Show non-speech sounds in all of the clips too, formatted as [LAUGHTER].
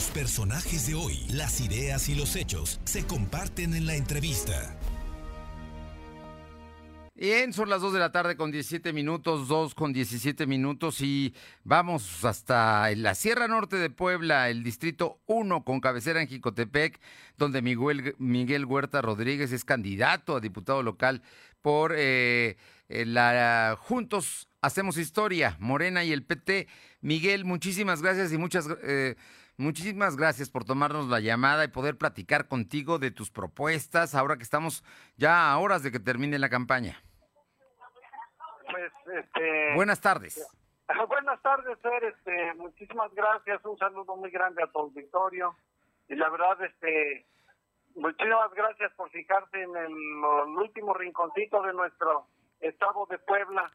Los personajes de hoy, las ideas y los hechos se comparten en la entrevista. Bien, son las 2 de la tarde con 17 minutos, 2 con 17 minutos y vamos hasta la Sierra Norte de Puebla, el distrito 1 con cabecera en Jicotepec, donde Miguel, Miguel Huerta Rodríguez es candidato a diputado local por eh, eh, la Juntos Hacemos Historia, Morena y el PT. Miguel, muchísimas gracias y muchas, eh, muchísimas gracias por tomarnos la llamada y poder platicar contigo de tus propuestas ahora que estamos ya a horas de que termine la campaña. Pues, este... Buenas tardes. [LAUGHS] Buenas tardes, Fer. Este, muchísimas gracias. Un saludo muy grande a tu auditorio. Y la verdad, este, muchísimas gracias por fijarse en el, el último rinconcito de nuestro estado de Puebla.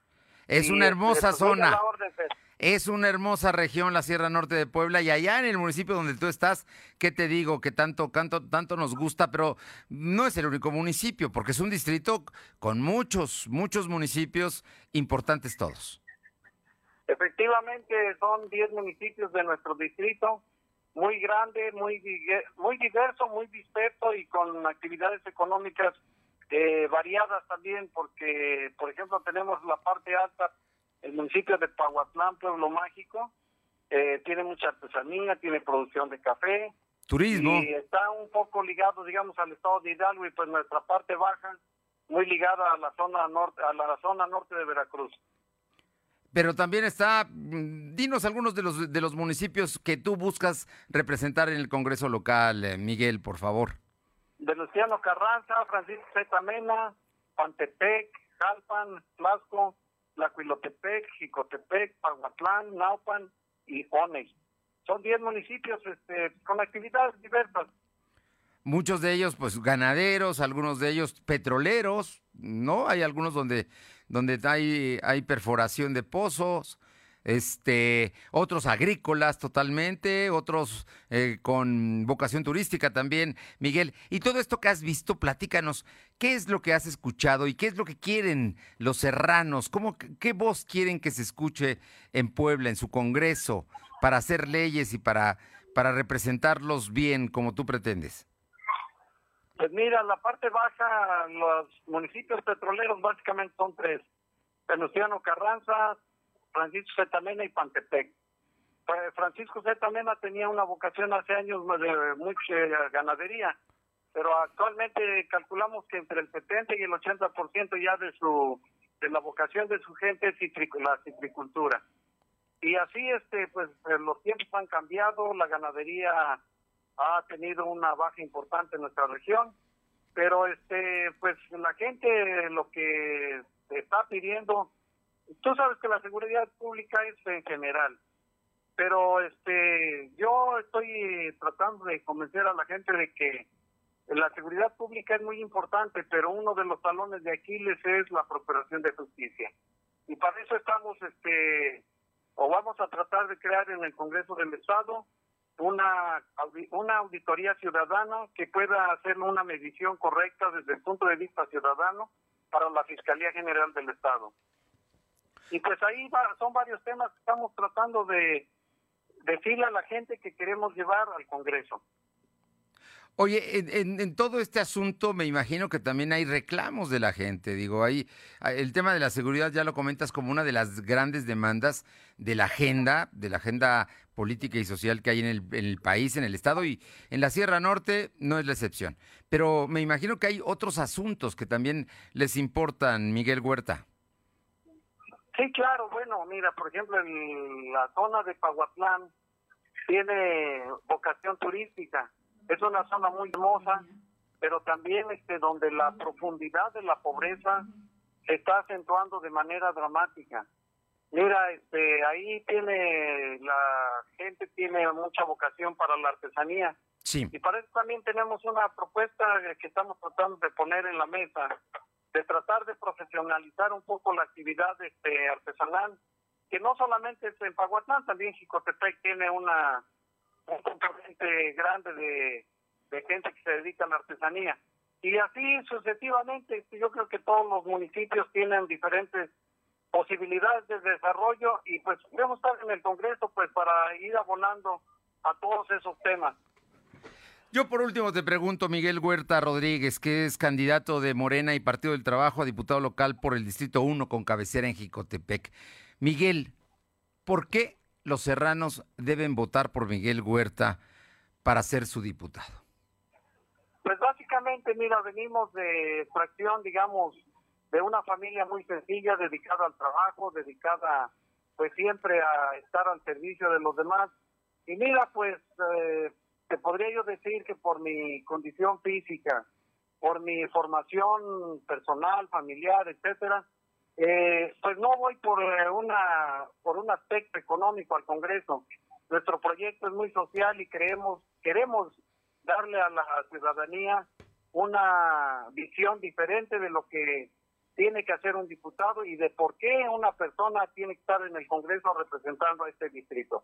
Es una hermosa pues, zona. orden, Fer. Es una hermosa región, la Sierra Norte de Puebla, y allá en el municipio donde tú estás, ¿qué te digo? Que tanto, tanto, tanto nos gusta, pero no es el único municipio, porque es un distrito con muchos, muchos municipios importantes todos. Efectivamente, son 10 municipios de nuestro distrito, muy grande, muy, muy diverso, muy disperso y con actividades económicas eh, variadas también, porque, por ejemplo, tenemos la parte alta, el municipio de Pahuatlán, Pueblo Mágico, eh, tiene mucha artesanía, tiene producción de café, Turismo. y está un poco ligado, digamos, al estado de Hidalgo y pues nuestra parte baja, muy ligada a la zona norte, a la zona norte de Veracruz. Pero también está, mm, dinos algunos de los, de los municipios que tú buscas representar en el Congreso local, eh, Miguel, por favor. Venustiano Carranza, Francisco Z. Mena, Pantepec, Jalpan, Tlaxco, Tlacuilotepec, Jicotepec, Pahuatlán, Naupan y Oney. Son 10 municipios este, con actividades diversas. Muchos de ellos, pues, ganaderos, algunos de ellos petroleros, ¿no? Hay algunos donde, donde hay, hay perforación de pozos, este, otros agrícolas totalmente, otros eh, con vocación turística también, Miguel. Y todo esto que has visto, platícanos, ¿qué es lo que has escuchado y qué es lo que quieren los serranos? ¿Cómo, ¿Qué voz quieren que se escuche en Puebla, en su Congreso, para hacer leyes y para, para representarlos bien como tú pretendes? Pues mira, la parte baja, los municipios petroleros básicamente son tres. Venustiano Carranza, Francisco Z. Mena y Pantepec. Pues, Francisco Z. Mena tenía una vocación hace años de mucha ganadería, pero actualmente calculamos que entre el 70 y el 80% ya de su de la vocación de su gente es la citricultura. Y así este pues eh, los tiempos han cambiado, la ganadería ha tenido una baja importante en nuestra región, pero este pues la gente lo que está pidiendo, tú sabes que la seguridad pública es en general, pero este yo estoy tratando de convencer a la gente de que la seguridad pública es muy importante, pero uno de los talones de Aquiles es la procuración de justicia. Y para eso estamos este o vamos a tratar de crear en el Congreso del Estado una, una auditoría ciudadana que pueda hacer una medición correcta desde el punto de vista ciudadano para la Fiscalía General del Estado. Y pues ahí va- son varios temas que estamos tratando de decirle a la gente que queremos llevar al Congreso. Oye, en, en- en todo este asunto me imagino que también hay reclamos de la gente. Digo, hay el tema de la seguridad ya lo comentas como una de las grandes demandas de la agenda, de la agenda política y social que hay en el, en el país, en el estado y en la Sierra Norte no es la excepción. Pero me imagino que hay otros asuntos que también les importan, Miguel Huerta. Sí, claro, bueno, mira, por ejemplo, en la zona de Pahuatlán tiene vocación turística. Es una zona muy hermosa, pero también este donde la profundidad de la pobreza se está acentuando de manera dramática. Mira, este ahí tiene la gente tiene mucha vocación para la artesanía Sí. y para eso también tenemos una propuesta que estamos tratando de poner en la mesa, de tratar de profesionalizar un poco la actividad este, artesanal, que no solamente es en Pahuatlán, también Jicotepec tiene una un componente grande de, de gente que se dedica a la artesanía. Y así sucesivamente, este, yo creo que todos los municipios tienen diferentes posibilidades de desarrollo y pues debemos estar en el Congreso pues para ir abonando a todos esos temas. Yo por último te pregunto, Miguel Huerta Rodríguez, que es candidato de Morena y Partido del Trabajo a diputado local por el Distrito 1 con cabecera en Jicotepec. Miguel, ¿por qué los serranos deben votar por Miguel Huerta para ser su diputado? Pues básicamente, mira, venimos de fracción, digamos, de una familia muy sencilla, dedicada al trabajo, dedicada pues siempre a estar al servicio de los demás. Y mira, pues eh, podría yo decir que por mi condición física, por mi formación personal, familiar, etcétera, eh, pues no voy por eh, una por un aspecto económico al Congreso. Nuestro proyecto es muy social y creemos queremos darle a la ciudadanía una visión diferente de lo que tiene que hacer un diputado y de por qué una persona tiene que estar en el Congreso representando a este distrito.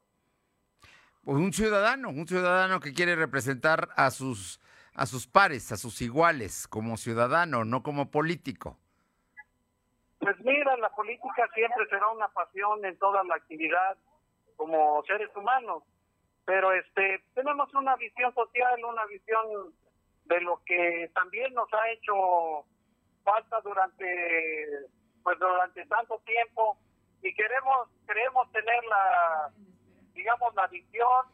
Pues un ciudadano, un ciudadano que quiere representar a sus a sus pares, a sus iguales, como ciudadano, no como político. Pues mira, la política siempre será una pasión en toda la actividad como seres humanos, pero este tenemos una visión social, una visión de lo que también nos ha hecho falta durante pues durante tanto tiempo y queremos queremos tener la digamos, la visión,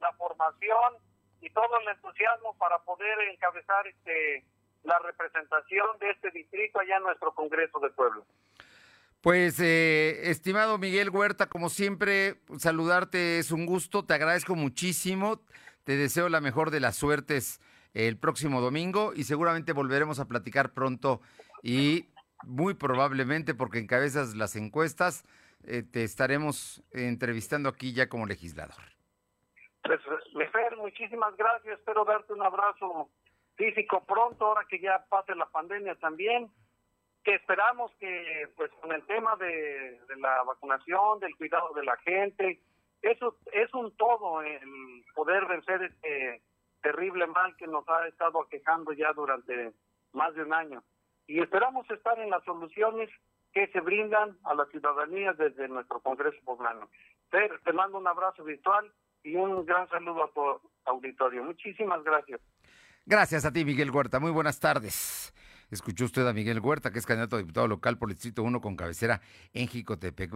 la formación y todo el entusiasmo para poder encabezar este la representación de este distrito allá en nuestro Congreso de Pueblo. Pues, eh, estimado Miguel Huerta, como siempre, saludarte es un gusto, te agradezco muchísimo, te deseo la mejor de las suertes el próximo domingo y seguramente volveremos a platicar pronto y muy probablemente porque encabezas las encuestas eh, te estaremos entrevistando aquí ya como legislador. Pues, Lefer, muchísimas gracias. Espero darte un abrazo físico pronto, ahora que ya pase la pandemia también. Que esperamos que, pues, con el tema de, la vacunación, del cuidado de la gente, eso es un todo el poder vencer este terrible mal que nos ha estado aquejando ya durante más de un año. Y esperamos estar en las soluciones que se brindan a la ciudadanía desde nuestro Congreso Poblano. Fer, te mando un abrazo virtual y un gran saludo a tu auditorio. Muchísimas gracias. Gracias a ti, Miguel Huerta. Muy buenas tardes. Escuchó usted a Miguel Huerta, que es candidato a diputado local por el Distrito 1 con cabecera en Jicotepec.